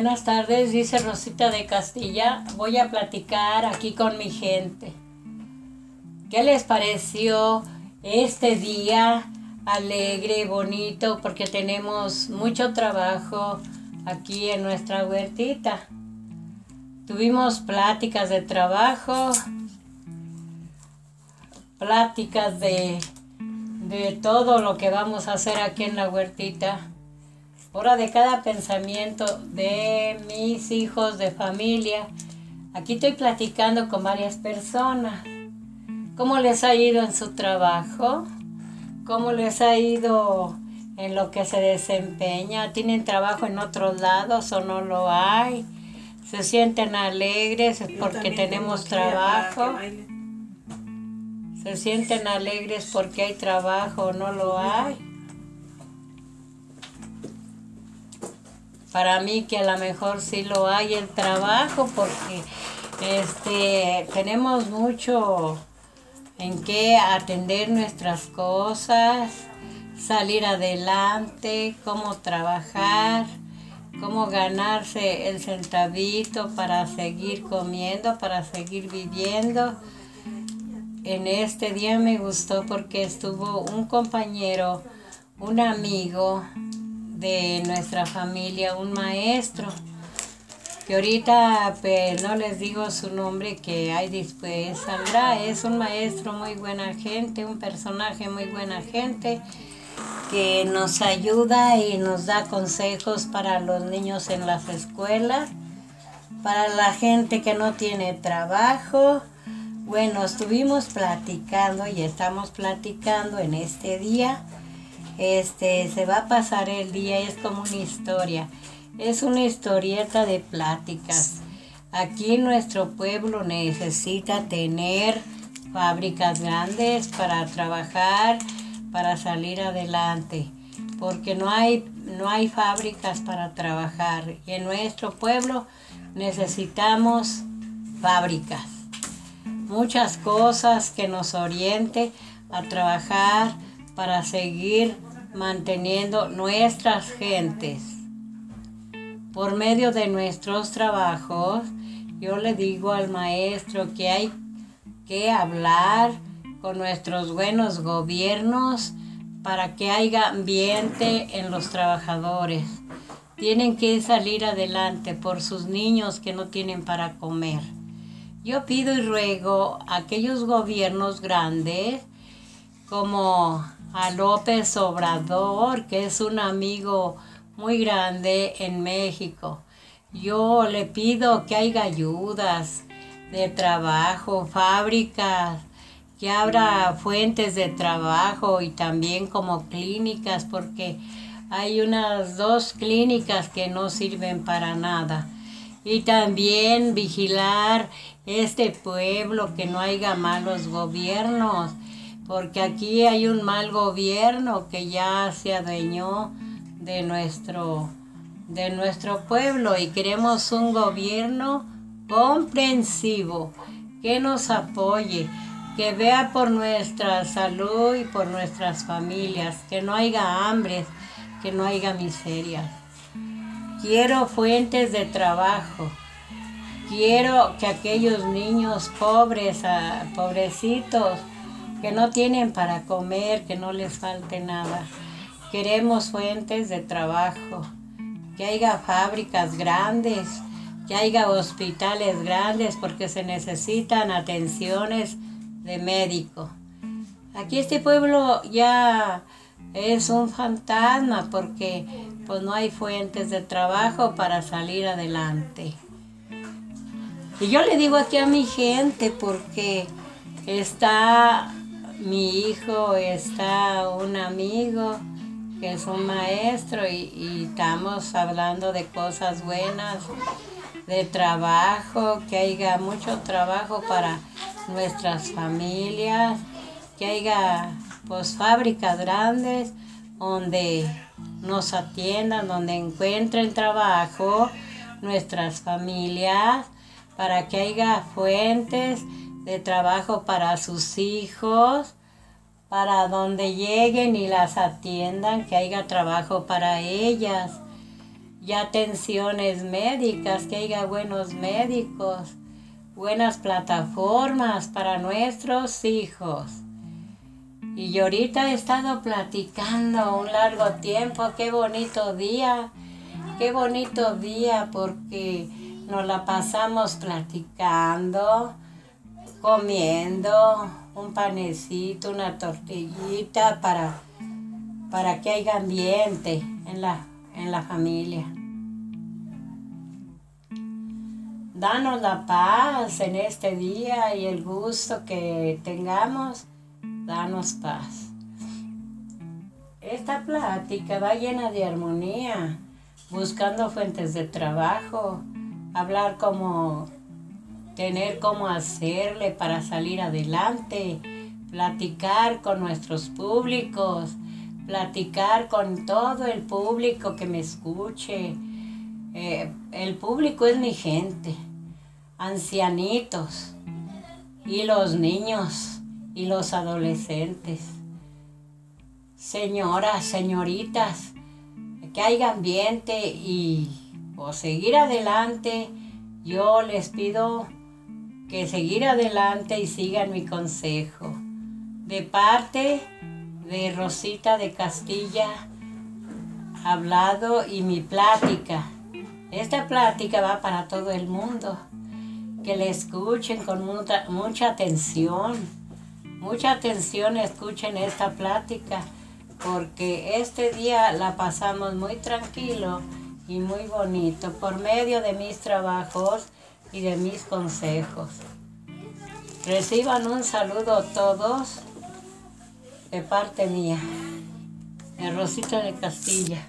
Buenas tardes, dice Rosita de Castilla. Voy a platicar aquí con mi gente. ¿Qué les pareció este día alegre, bonito? Porque tenemos mucho trabajo aquí en nuestra huertita. Tuvimos pláticas de trabajo, pláticas de, de todo lo que vamos a hacer aquí en la huertita hora de cada pensamiento de mis hijos, de familia. Aquí estoy platicando con varias personas. ¿Cómo les ha ido en su trabajo? ¿Cómo les ha ido en lo que se desempeña? ¿Tienen trabajo en otros lados o no lo hay? ¿Se sienten alegres porque tenemos trabajo? ¿Se sienten alegres porque hay trabajo o no lo hay? Para mí que a lo mejor sí lo hay el trabajo porque este tenemos mucho en qué atender nuestras cosas, salir adelante, cómo trabajar, cómo ganarse el centavito para seguir comiendo, para seguir viviendo. En este día me gustó porque estuvo un compañero, un amigo, de nuestra familia, un maestro, que ahorita pues, no les digo su nombre, que ahí después saldrá. Es un maestro muy buena gente, un personaje muy buena gente, que nos ayuda y nos da consejos para los niños en las escuelas, para la gente que no tiene trabajo. Bueno, estuvimos platicando y estamos platicando en este día este, se va a pasar el día, es como una historia. Es una historieta de pláticas. Aquí nuestro pueblo necesita tener fábricas grandes para trabajar, para salir adelante, porque no hay, no hay fábricas para trabajar. Y en nuestro pueblo necesitamos fábricas, muchas cosas que nos oriente a trabajar para seguir manteniendo nuestras gentes. Por medio de nuestros trabajos, yo le digo al maestro que hay que hablar con nuestros buenos gobiernos para que haya ambiente en los trabajadores. Tienen que salir adelante por sus niños que no tienen para comer. Yo pido y ruego a aquellos gobiernos grandes como a López Obrador, que es un amigo muy grande en México. Yo le pido que haya ayudas de trabajo, fábricas, que abra fuentes de trabajo y también como clínicas, porque hay unas dos clínicas que no sirven para nada. Y también vigilar este pueblo, que no haya malos gobiernos porque aquí hay un mal gobierno que ya se adueñó de nuestro, de nuestro pueblo y queremos un gobierno comprensivo que nos apoye, que vea por nuestra salud y por nuestras familias, que no haya hambre, que no haya miseria. Quiero fuentes de trabajo. Quiero que aquellos niños pobres, ah, pobrecitos, que no tienen para comer, que no les falte nada. Queremos fuentes de trabajo, que haya fábricas grandes, que haya hospitales grandes porque se necesitan atenciones de médico. Aquí este pueblo ya es un fantasma porque pues no hay fuentes de trabajo para salir adelante. Y yo le digo aquí a mi gente porque está mi hijo está un amigo que es un maestro y, estamos hablando de cosas buenas, de trabajo, que haya mucho trabajo para nuestras familias, que haya pues fábricas grandes donde nos atiendan, donde encuentren trabajo nuestras familias, para que haya fuentes de trabajo para sus hijos, para donde lleguen y las atiendan, que haya trabajo para ellas. y atenciones médicas, que haya buenos médicos, buenas plataformas para nuestros hijos. Y ahorita he estado platicando un largo tiempo, qué bonito día, qué bonito día porque nos la pasamos platicando, comiendo un panecito, una tortillita para, para que haya ambiente en la, en la familia. Danos la paz en este día y el gusto que tengamos, danos paz. Esta plática va llena de armonía, buscando fuentes de trabajo, hablar como tener cómo hacerle para salir adelante, platicar con nuestros públicos, platicar con todo el público que me escuche. Eh, el público es mi gente ancianitos y los niños y los adolescentes. Señoras, señoritas, que haya ambiente y o seguir adelante, yo les pido que seguir adelante y sigan mi consejo. De parte de Rosita de Castilla, hablado y mi plática. Esta plática va para todo el mundo que le escuchen con mucha, mucha atención, mucha atención escuchen esta plática, porque este día la pasamos muy tranquilo y muy bonito por medio de mis trabajos y de mis consejos. Reciban un saludo todos de parte mía, de Rosita de Castilla.